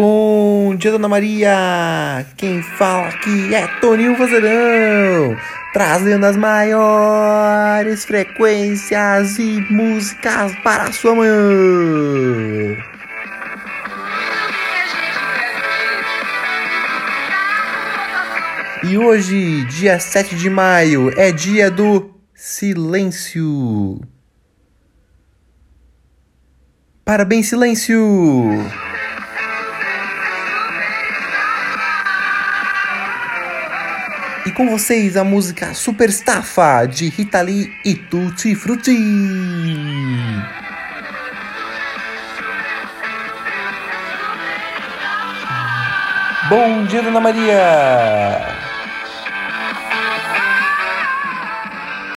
dia, Dona Maria! Quem fala aqui é Toninho Vozeirão, trazendo as maiores frequências e músicas para a sua manhã. E hoje, dia 7 de maio, é dia do silêncio. Parabéns, silêncio! E com vocês a música Super Estafa de Rita Lee e Tutti Frutti. Bom dia, Dona Maria!